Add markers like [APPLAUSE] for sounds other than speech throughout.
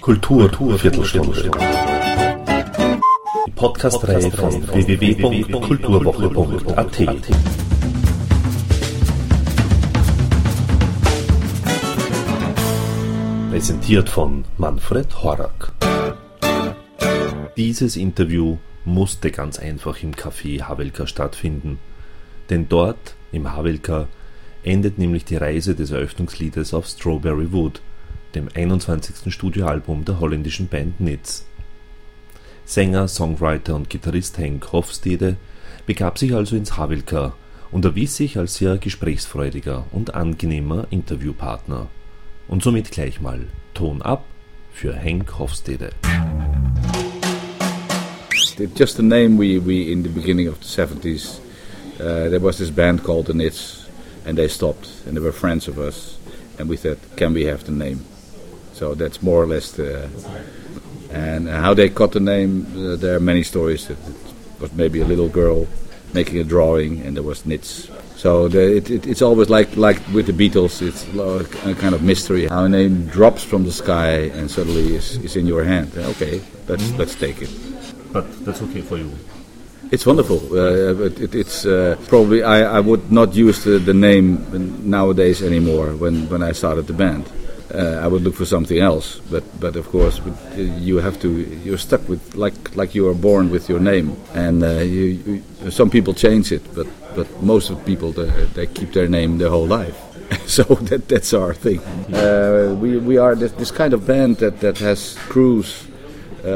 Kultur, Viertelstunde. Die Podcast-Reihe von www.kulturwoche.at. Präsentiert von Manfred Horak. Dieses Interview musste ganz einfach im Café Havelka stattfinden, denn dort, im Havelka, endet nämlich die Reise des Eröffnungsliedes auf Strawberry Wood, dem 21. Studioalbum der holländischen Band Nitz. Sänger, Songwriter und Gitarrist Henk Hofstede begab sich also ins Havelka und erwies sich als sehr gesprächsfreudiger und angenehmer Interviewpartner. Und somit gleich mal Ton ab für Henk Hofstede. Just the name we, we in the beginning of the 70s, uh, there was this band called the Nits, and they stopped, and they were friends of us, and we said, can we have the name? So that's more or less the. And how they got the name, uh, there are many stories. It, it was maybe a little girl making a drawing, and there was Nits. So the, it, it, it's always like like with the Beatles, it's a kind of mystery. How a name drops from the sky and suddenly is, is in your hand. Okay, let's let's take it. But that's okay for you. It's wonderful. Uh, it, it's uh, probably I, I would not use the, the name nowadays anymore. When when I started the band, uh, I would look for something else. But but of course you have to. You're stuck with like like you are born with your name, and uh, you, you, some people change it, but but most of the people they, they keep their name their whole life. [LAUGHS] so that that's our thing. Uh, we we are this, this kind of band that that has crews uh,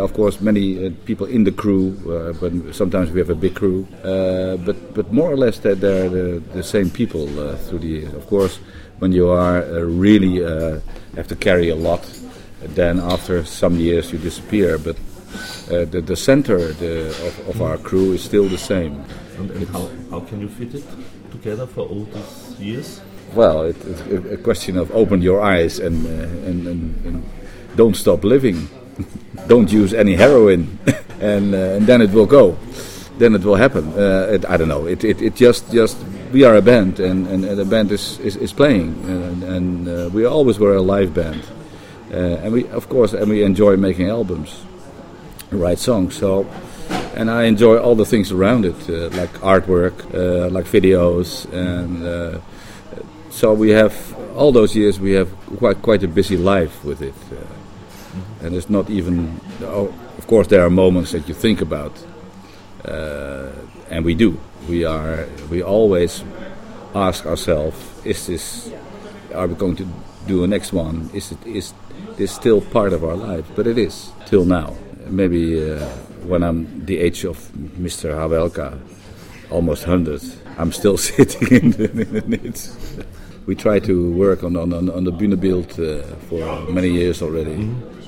of course, many uh, people in the crew, uh, but sometimes we have a big crew. but but more or less, they're, they're the, the, same people through the years. Of course, when you are really have to carry a lot, then after some years you disappear. But uh, the, the center the, of, of, our crew is still the same. And, and how, how can you fit it together for all these years? Well, it, it's a question of open your eyes and, uh, and, and, and, don't stop living don't use any heroin, [LAUGHS] and, uh, and then it will go. Then it will happen. Uh, it, I don't know. It, it, it just just we are a band, and, and, and the band is, is, is playing, and, and uh, we always were a live band, uh, and we of course and we enjoy making albums, and write songs. So and I enjoy all the things around it, uh, like artwork, uh, like videos, and so we have all those years we have quite quite a busy life with it. And it's not even. Oh, of course, there are moments that you think about, uh, and we do. We are. We always ask ourselves: Is this? Are we going to do a next one? Is it? Is this still part of our life? But it is till now. Maybe uh, when I'm the age of Mr. Hawelka, almost hundred, I'm still [LAUGHS] sitting in the, in we try to work on on, on the Bühnebild uh, for many years already. Mm -hmm.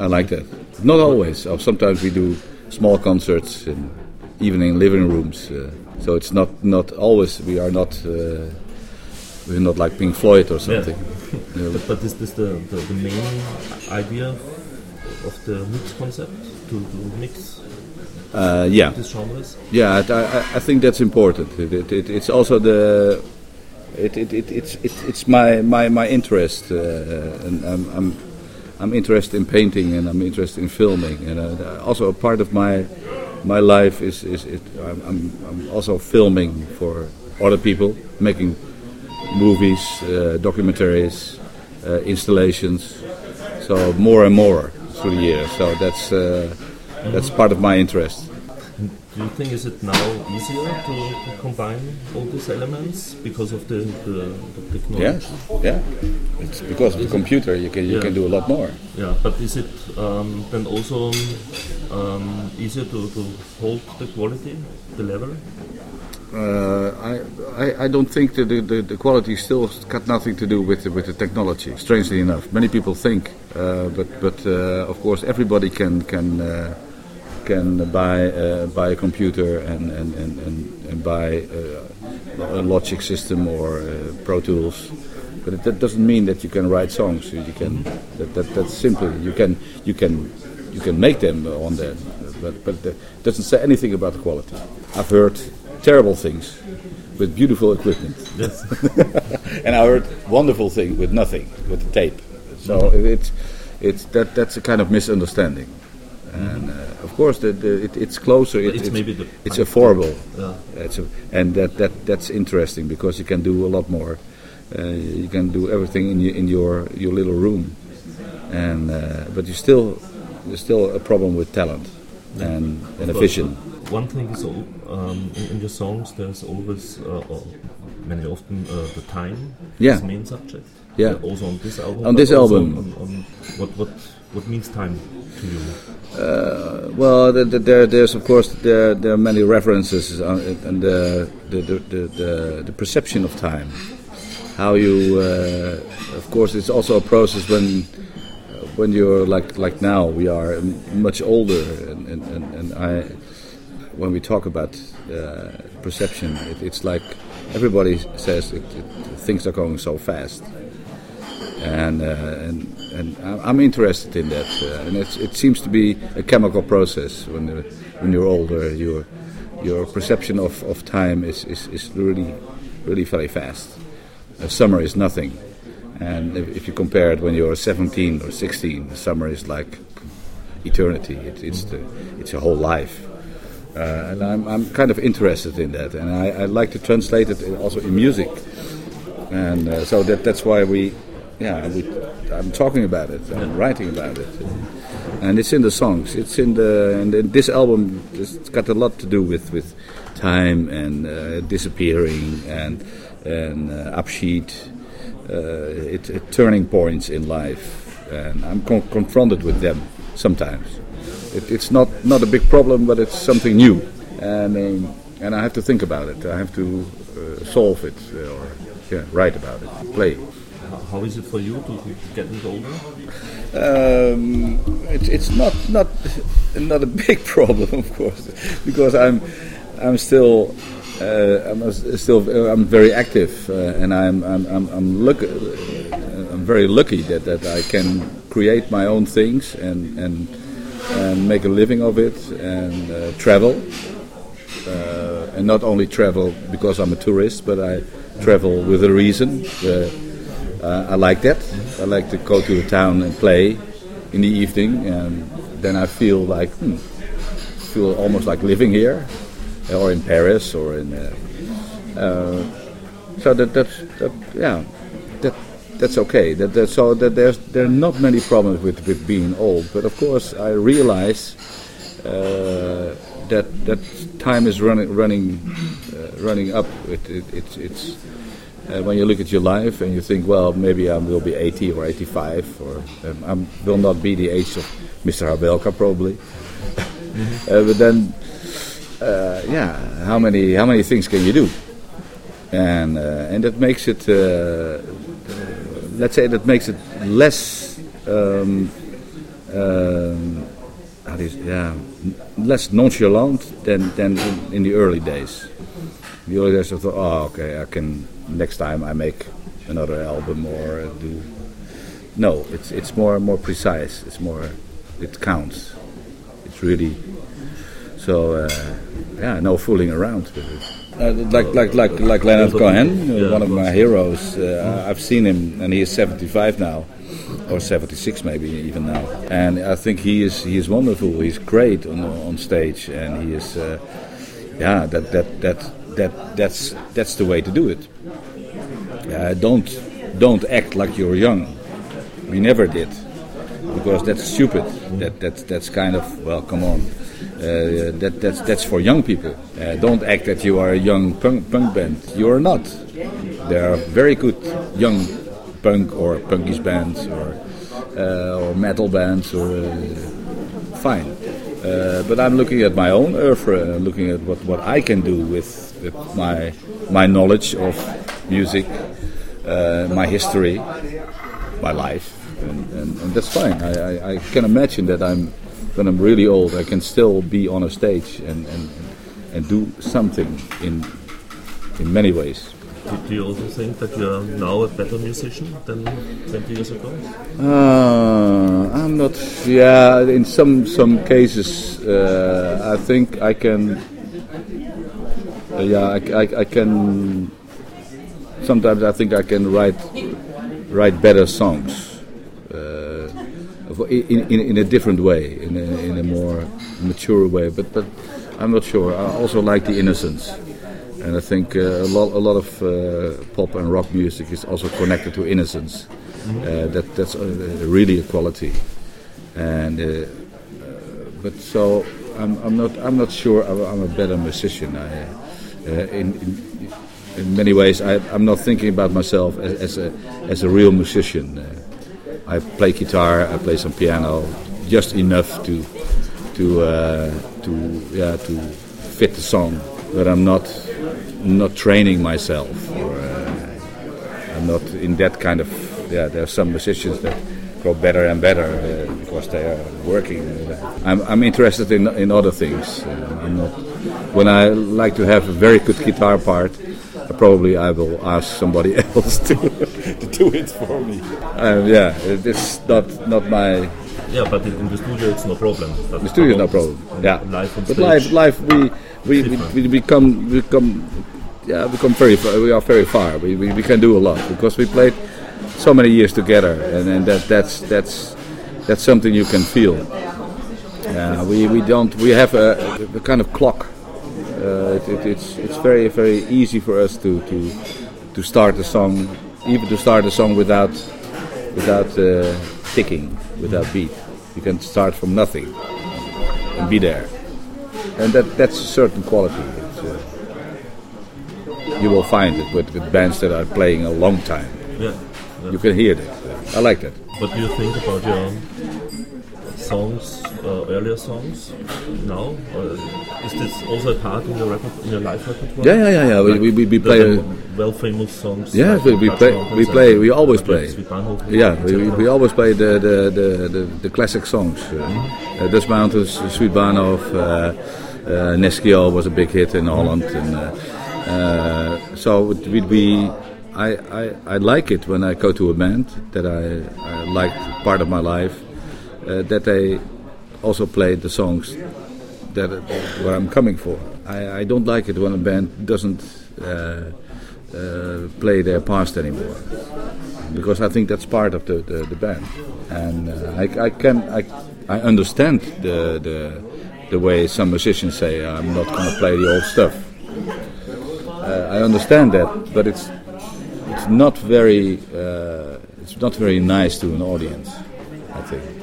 I like that. Not always. Uh, sometimes we do small concerts, in, even in living rooms. Uh, so it's not not always. We are not. Uh, we're not like Pink Floyd or something. [LAUGHS] Yeah. but, but is this the, the, the, main idea of the mix concept to, to mix? Uh, yeah. These genres? Yeah, I, I, think that's important. It, it, it, it's also the. It, it, it, it's, it, it's my, my, my interest, uh, and I'm, I'm I'm interested in painting and I'm interested in filming, and uh, also a part of my my life is is it, I'm, I'm also filming for other people, making movies, uh, documentaries, uh, installations. So more and more through the years. So that's uh, that's part of my interest. Do you think is it now easier to, to combine all these elements because of the, the, the technology? Yes, yeah. It's because of the computer you can you yeah. can do a lot more. Yeah, but is it um, then also um, easier to, to hold the quality, the level? Uh, I, I, I don't think that the, the, the, quality still got nothing to do with the, with the technology. Strangely enough, many people think, uh, but but uh, of course everybody can can uh, can buy uh, buy a computer and and, and, and, and buy uh, a Logic system or uh, Pro Tools. But it, that doesn't mean that you can write songs. You can that, that that's simply you can you can you can make them on there, but but it doesn't say anything about the quality. I've heard terrible things with beautiful equipment. Yes. [LAUGHS] and I heard wonderful thing with nothing, with the tape. So it's it's that that's a kind of misunderstanding. And uh, of course, the, the, it, it's closer. It, it's maybe the it's affordable. Yeah. It's a, and that, that that's interesting because you can do a lot more. Uh, you can do everything in your, in your your little room, and uh, but you still there's still a problem with talent and and a vision. One thing is, al- um, in, in your songs, there's always, uh, or many often, uh, the time Yeah. as main subject. Yeah. Uh, also on this album. On this album. On, on what what what means time to you? Well, the, the, there, there's of course there, there are many references on it, and the the, the, the, the the perception of time. How you, uh, of course, it's also a process when when you're like like now we are much older, and, and, and, and I when we talk about uh, perception, it, it's like everybody says it, it, things are going so fast and uh, and and I'm interested in that. Uh, and it seems to be a chemical process. When you when you're older, your your perception of, of time is, is, is really really very fast. A summer is nothing, and if, you compare it when you're 17 or 16, summer is like eternity. It, it's the it's a whole life. Uh, and I'm, I'm kind of interested in that, and I, I like to translate it also in music and uh, so that that's why we, yeah, we, I'm talking about it, I'm writing about it, and it's in the songs. It's in the and in this album. It's got a lot to do with with time and uh, disappearing and and uh, upsheet, it, it turning points in life, and I'm con- confronted with them sometimes. It, it's not not a big problem, but it's something new, and um, and I have to think about it. I have to uh, solve it uh, or yeah, write about it, play. How- How is it for you to to get older? Um, it's it's not not [LAUGHS] not a big [LAUGHS] problem, of course, because I'm I'm still uh, I'm still I'm very active, uh, and I'm I'm I'm, I'm lucky. I'm very lucky that, that I can create my own things and and and make a living of it and uh, travel. Uh, and not only travel because I'm a tourist, but I travel with a reason. Uh, uh, I like that. I like to go to the town and play in the evening, and then I feel like hmm, feel almost like living here, or in Paris, or in. Uh, uh, so that that's that, yeah, that that's okay. That, that so that there's there are not many problems with with being old, but of course I realize uh, that that time is running running uh, running up. It, it, it's it's uh, when you look at your life and you think, well, maybe I will be 80 or 85, or um, I will not be the age of Mr. Hawelka probably. [LAUGHS] uh, but then, uh, yeah, how many how many things can you do? And uh, and that makes it, uh, uh, let's say, that makes it less. Um, um, yeah, less nonchalant than than in, in the early days. The early days I thought, oh, okay, I can next time I make another album or do. No, it's it's more more precise. It's more, it counts. It's really. So uh, yeah, no fooling around with it. Uh, like like like like Leonard Cohen, uh, Yeah, one of my heroes. Uh, I've seen him, and he is 75 now, or 76 maybe even now. And I think he is he is wonderful. He's great on on stage, and he is. Uh, yeah, that that that that that's that's the way to do it. Uh, don't don't act like you're young. We never did, because that's stupid. That that's that's kind of well, come on. Uh, that that's that's for young people. Uh, don't act that you are a young punk, punk band. You are not. There are very good young punk or punkish bands or uh, or metal bands or uh, fine. Uh, but I'm looking at my own oeuvre and looking at what, what I can do with, with my my knowledge of music, uh, my history, my life, and, and, and that's fine. I, I, I can imagine that I'm when I'm really old, I can still be on a stage and, and, and do something in in many ways. Do, do you also think that you are now a better musician than 20 years ago? Uh, I'm not. Yeah, in some some cases, uh, I think I can. uh, yeah, I, I, I can. Sometimes I think I can write write better songs in, in, in a different way, in a, in a more mature way. But but I'm not sure. I also like the innocence, and I think uh, a lot a lot of uh, pop and rock music is also connected to innocence. Uh, that that's uh, really a quality, and uh, but so I'm, I'm not I'm not sure I'm a better musician. I, in, in, in many ways I, am not thinking about myself as, as, a as a real musician. I play guitar, I play some piano, just enough to to uh, to yeah to fit the song, but I'm not not training myself. Or, uh, I'm not in that kind of yeah, there are some musicians that grow better and better uh, because they are working. I'm, I'm interested in, in other things. Uh, I'm not, when I like to have a very good guitar part, probably I will ask somebody [LAUGHS] else to, to do it for me. Um, yeah, it's not not my. Yeah, but in the studio it's no problem. the studio is no problem. Yeah, live but live, live we we, we, we become become yeah become very we are very far. We, we, we can do a lot because we played so many years together, and, and that that's that's that's something you can feel. Uh, we we don't we have a, a kind of clock. Uh, it, it, it's it's very very easy for us to to to start a song, even to start a song without without uh, ticking, without beat. You can start from nothing and be there, and that that's a certain quality. Uh, you will find it with, with bands that are playing a long time. Yeah you can hear it. I like that. What do you think about your songs, uh, earlier songs now? Uh, is this also a part in your record, in your live repertoire? Yeah, yeah, yeah, yeah. Like we, we, we play well famous songs. Yeah, like we, we play, we play, we always play. Yeah, we, we always play the the, the, the, the classic songs. Mm -hmm. uh, Dutch Mountains, Sweet Bahnhof, uh, uh, Nescio was a big hit in Holland, and uh, so we. we I, I, I, like it when I go to a band that I, I like part of my life that they also play the songs that where I'm coming for. I, I don't like it when a band doesn't uh, uh, play their past anymore because I think that's part of the, the, the band and uh, I, I can I, I understand the, the the way some musicians say I'm not going to play the old stuff. Uh, I understand that, but it's it's not very uh, it's not very nice to an audience. I think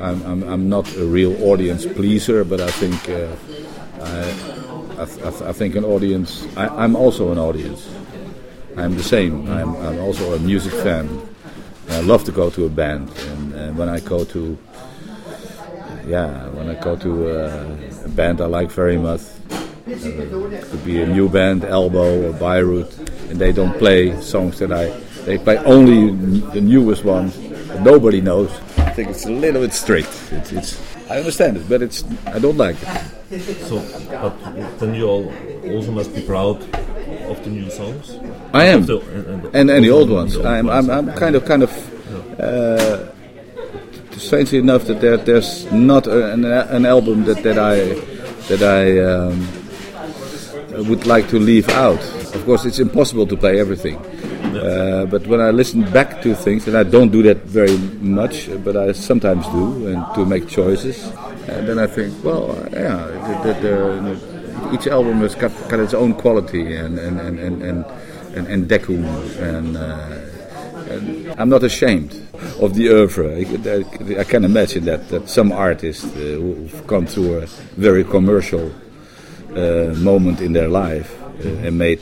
I'm, I'm, I'm not a real audience pleaser, but I think uh, I, I, th I, think an audience. I, am also an audience. I'm the same. I'm, I'm also a music fan. I love to go to a band, and, and when I go to yeah, when I go to uh, a band I like very much, uh, could be a new band, Elbow or Beirut, and they don't play songs that I. They play only the newest ones that nobody knows. I think it's a little bit strict. It's, it's I understand it, but it's I don't like it. So, but then you all also must be proud of the new songs. I am, the, and, and, and, the old ones. The old I'm, ones. I'm, I'm kind of kind of. Uh, strangely enough, that there, there's not an, an album that, that I that I um, would like to leave out. Of course, it's impossible to play everything. Uh, but when I listen back to things, and I don't do that very much, but I sometimes do, and to make choices, and then I think, well, yeah, each album has got, got its own quality and and and and and, and, and decu, and, uh, and, I'm not ashamed of the oeuvre. I, I, can imagine that that some artists uh, who've gone through a very commercial uh, moment in their life uh, and made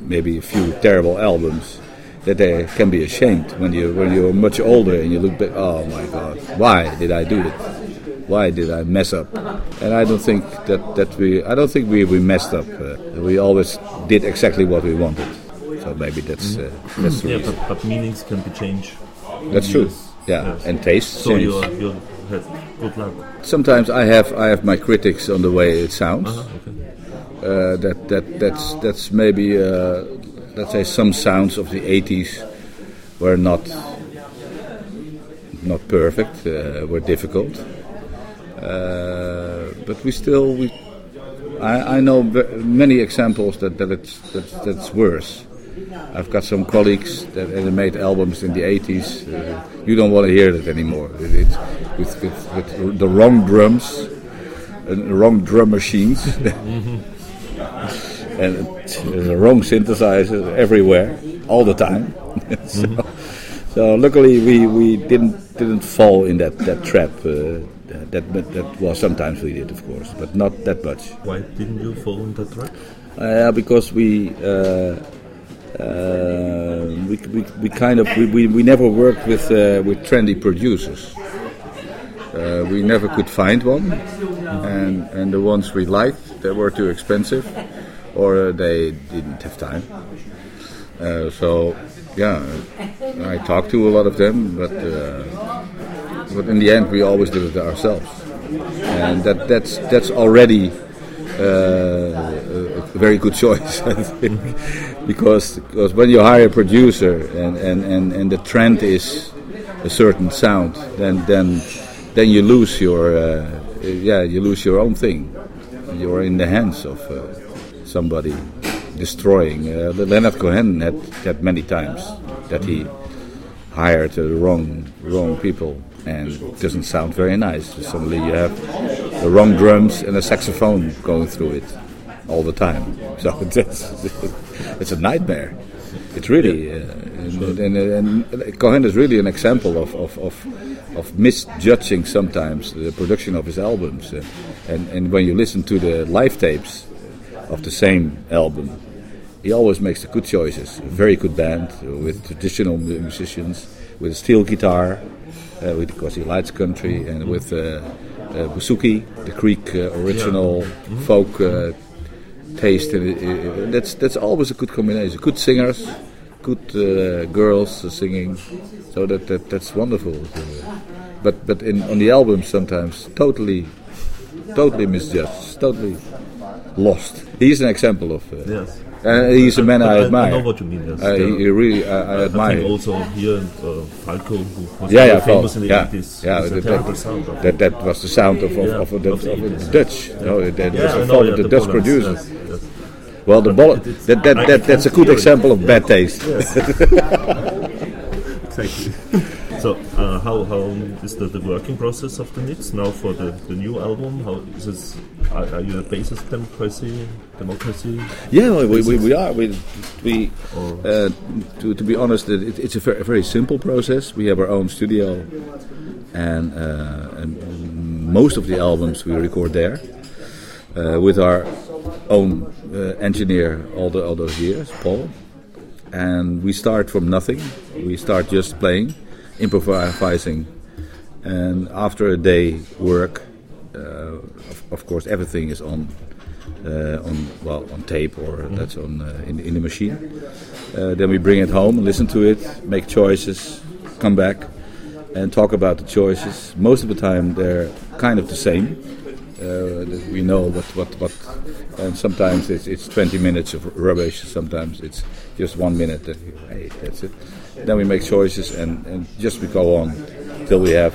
maybe a few terrible albums that they can be ashamed when you when you're much older and you look back. Oh my God, why did I do it? Why did I mess up? And I don't think that, that we I don't think we, we messed up. Uh, we always did exactly what we wanted. So maybe that's uh, that's yeah, but, but, meanings can be changed. That's true. Yeah, yes. and taste. So you you had good luck. Sometimes I have I have my critics on the way it sounds. Uh -huh, okay uh, that that that's that's maybe uh, let's say some sounds of the 80s were not not perfect, uh, were difficult, uh, but we still we. I, I know many examples that, that it's that, that's worse. I've got some colleagues that, made albums in the 80s. Uh, you don't want to hear that anymore. It, it's with, with, with, the wrong drums and the wrong drum machines. [LAUGHS] and the wrong synthesizers everywhere, all the time. [LAUGHS] so, so, luckily we, we didn't didn't fall in that, that trap. Uh, that, that that well sometimes we did of course, but not that much. Why didn't you fall in that trap? Uh, because we uh, uh, we, we, we kind of we, we, we never worked with uh, with trendy producers. Uh, we never could find one, and and the ones we liked they were too expensive, or they didn't have time. Uh, so yeah, I talked to a lot of them, but uh, but in the end we always did it ourselves, and that that's that's already uh, a very good [LAUGHS] choice, I think, because because when you hire a producer and, and, and, and the trend is a certain sound, then then then you lose your uh, yeah you lose your own thing. You're in the hands of uh, somebody destroying. Uh, Leonard Cohen had had many times that he hired the wrong wrong people and it doesn't sound very nice. Suddenly you have the wrong drums and a saxophone going through it all the time. [LAUGHS] So it's, it's a nightmare. It's really, uh, and, and, and, Cohen is really an example of, of, of, of, misjudging sometimes the production of his albums. Uh, and, and when you listen to the live tapes of the same album, he always makes the good choices. A very good band with traditional musicians, with a steel guitar, uh, with because he likes country, and with uh, uh, Bouzouki, the Greek original yeah. mm-hmm. folk taste. And that's that's always a good combination. Good singers, good girls singing, so that, that that's wonderful. But but in on the album sometimes totally totally misjudged, totally lost. He's an example of. Uh, yes. Uh, he's a man I, I, admire. I know what you mean. Yes. Uh, he, really, I, I admire. I also here, uh, Falco, who was yeah, yeah, famous in the yeah, 80s. Yeah, that, that, that, that, was the sound of, of, yeah, of, the, of, the, of the Dutch. Yeah. No, that yeah, was a fault of the, the Dutch producers. Yes, yes. Well, the ball, that, that, that, that's a good example of bad taste. [LAUGHS] exactly. [LAUGHS] So uh, how, how is the, the working process of the Nits now for the, the new album? How is this? Are, are you a bassist democracy? Democracy? Yeah, we, we, we are. We, we uh, to, to be honest, it, it's a very, a very, simple process. We have our own studio, and, uh, and most of the albums we record there uh, with our own uh, engineer all the all those years, Paul. And we start from nothing. We start just playing improvising. And after a day work, uh, of, of, course, everything is on uh, on well on tape or mm-hmm. that's on uh, in, in the machine. Uh, then we bring it home, listen to it, make choices, come back, and talk about the choices. Most of the time, they're kind of the same. Uh, we know what, what, what, and sometimes it's, it's 20 minutes of rubbish, sometimes it's just one minute. That, hey, that's it. Then we make choices and, and just we go on till we have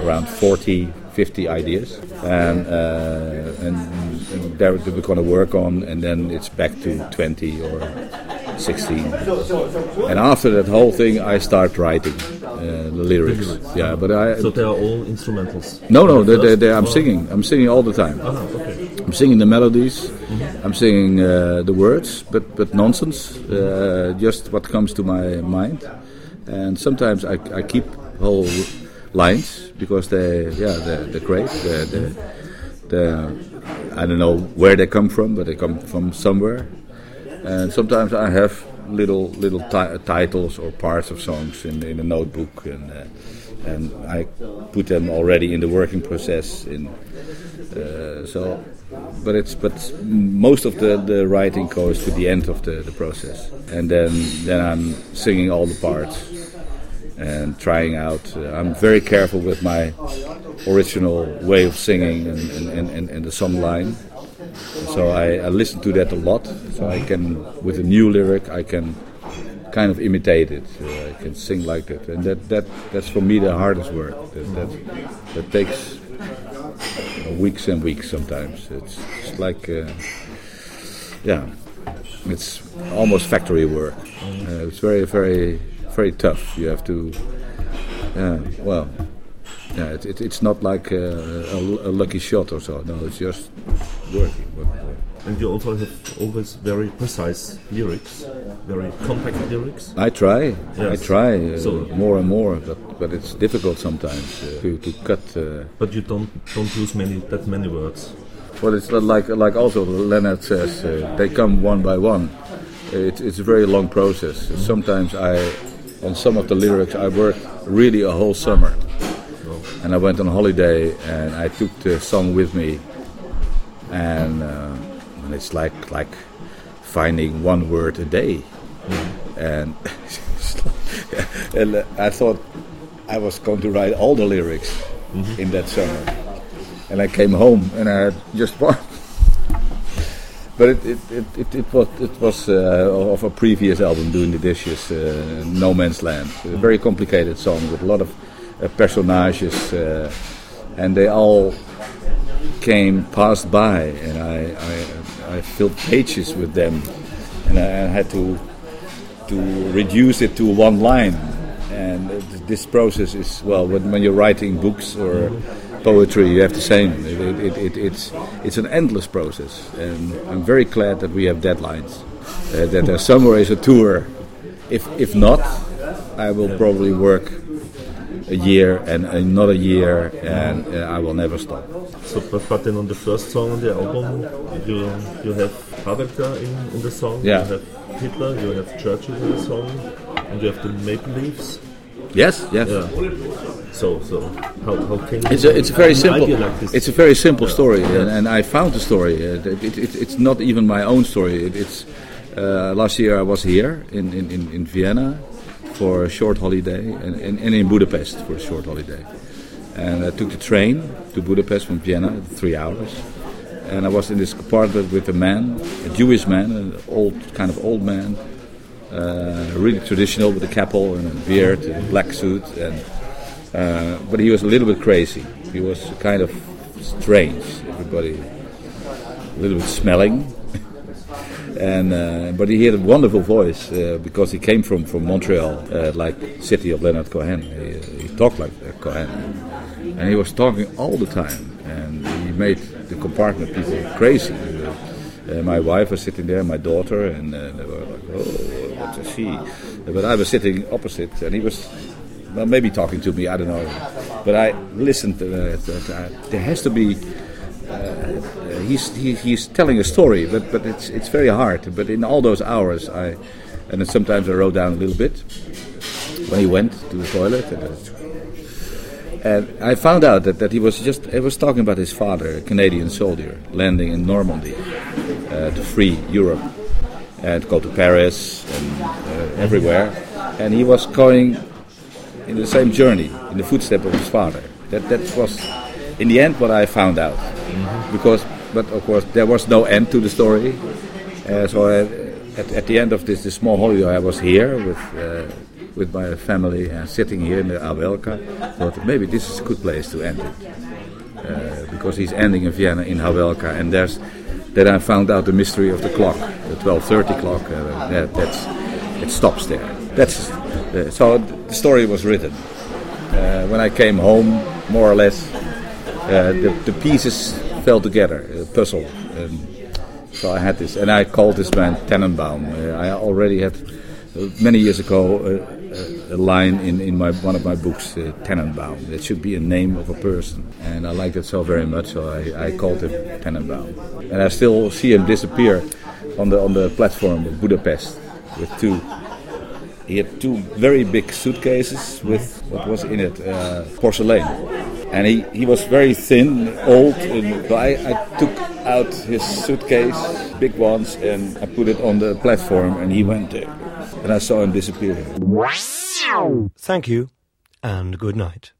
around 40, 50 ideas. And, uh, and, and there we're going to work on, and then it's back to 20 or 16. And after that whole thing, I start writing uh, the lyrics. Yeah, but I. So they are all instrumentals. No, no, they, they, they, I'm singing. I'm singing all the time. Ah, okay. I'm singing the melodies. Mm-hmm. I'm singing uh, the words, but but nonsense, uh, just what comes to my mind. And sometimes I, I keep whole lines because they yeah they're, they're great. They're, they're, they're, I don't know where they come from, but they come from somewhere and sometimes I have little little titles or parts of songs in in a notebook, and uh, and I put them already in the working process. In uh, so, but it's but most of the, the writing goes to the end of the, the process, and then then I'm singing all the parts and trying out. Uh, I'm very careful with my original way of singing and, and, and, and the song line so I, I listen to that a lot. So I can, with a new lyric, I can kind of imitate it. I can sing like that, and that, that that's for me the hardest work. That that, that takes weeks and weeks sometimes. It's, it's like, uh, yeah, it's almost factory work. Uh, it's very, very, very tough. You have to, yeah, well, yeah, it, it, it's not like a, a, a, lucky shot or so. No, it's just working. working. And you also have always very precise lyrics, very compact lyrics. I try, yes. I try uh, so more and more, but but it's difficult sometimes uh, to, to cut. Uh, but you don't don't use many that many words. Well, it's like like also Leonard says, uh, they come one by one. It, it's a very long process. Mm -hmm. Sometimes I, on some of the lyrics, I work really a whole summer and I went on holiday and I took the song with me, and, uh, and it's like like finding one word a day, mm-hmm. and [LAUGHS] and I thought I was going to write all the lyrics mm-hmm. in that summer, and I came home and I just [LAUGHS] one. But it, it, it, it, it was, it was uh, of a previous album, Doing the Dishes, uh, No Man's Land. A very complicated song with a lot of uh, personages, uh, and they all came passed by, and I, I, I filled pages with them, and I had to to reduce it to one line. And this process is well, when, when you're writing books or poetry, you have the same. It, it, it, it's it's an endless process, and I'm very glad that we have deadlines. Uh, that there somewhere is a tour. If if not, I will probably work a year and another year, and uh, I will never stop. So, but, then on the first song on the album, you you have Hawelka in, in the song, yeah. you have Hitler, you have Churchill in the song, and you have the Maple Leaves. Yes, yes. Yeah. So, so how, how can it's a it's a very simple like it's a very simple yeah. story, yeah. And, and, I found the story. Uh, it, it, it, it's not even my own story. it's uh, last year I was here in in, in, in Vienna for a short holiday and, and, and, in Budapest for a short holiday. And I took the train to Budapest from Vienna, three hours. And I was in this compartment with a man, a Jewish man, an old kind of old man, uh, really traditional with a capo and a beard, and a black suit. And uh, but he was a little bit crazy. He was kind of strange. Everybody a little bit smelling and uh, but he had a wonderful voice uh, because he came from from Montreal, uh, like city of Leonard Cohen. He, he talked like Cohen, and he was talking all the time, and he made the compartment people crazy. Uh, my wife was sitting there, my daughter, and uh, they were like, "Oh, what is she?" But I was sitting opposite, and he was well, maybe talking to me. I don't know, but I listened. Uh, there has to be uh, he's he, he's telling a story, but but it's it's very hard. But in all those hours, I and sometimes I wrote down a little bit when he went to the toilet. And, and I found out that, that he was just he was talking about his father, a Canadian soldier, landing in Normandy uh, to free Europe and go to Paris and uh, everywhere. And he was going in the same journey, in the footsteps of his father. That that was, in the end, what I found out. Mm-hmm. Because but of course there was no end to the story. Uh, so I, at, at, the end of this, this small holiday, I was here with uh, with my family and sitting here in the Hawelka. Thought maybe this is a good place to end it uh, because he's ending in Vienna in Hawelka, and there's then I found out the mystery of the clock, the 12:30 clock. Uh, that, that's it stops there. That's uh, so the story was written. Uh, when I came home, more or less, the, the pieces fell together, a puzzle. Um, so I had this, and I called this man Tannenbaum. Uh, I already had uh, many years ago a, a, line in, in my one of my books, uh, Tannenbaum. It should be a name of a person, and I liked it so very much, so I, I called him Tannenbaum. And I still see him disappear on the on the platform of Budapest with two he had two very big suitcases with what was in it uh, porcelain and he, he was very thin old and I, I took out his suitcase big ones and I put it on the platform and he went there. And I saw him disappear. Thank you and good night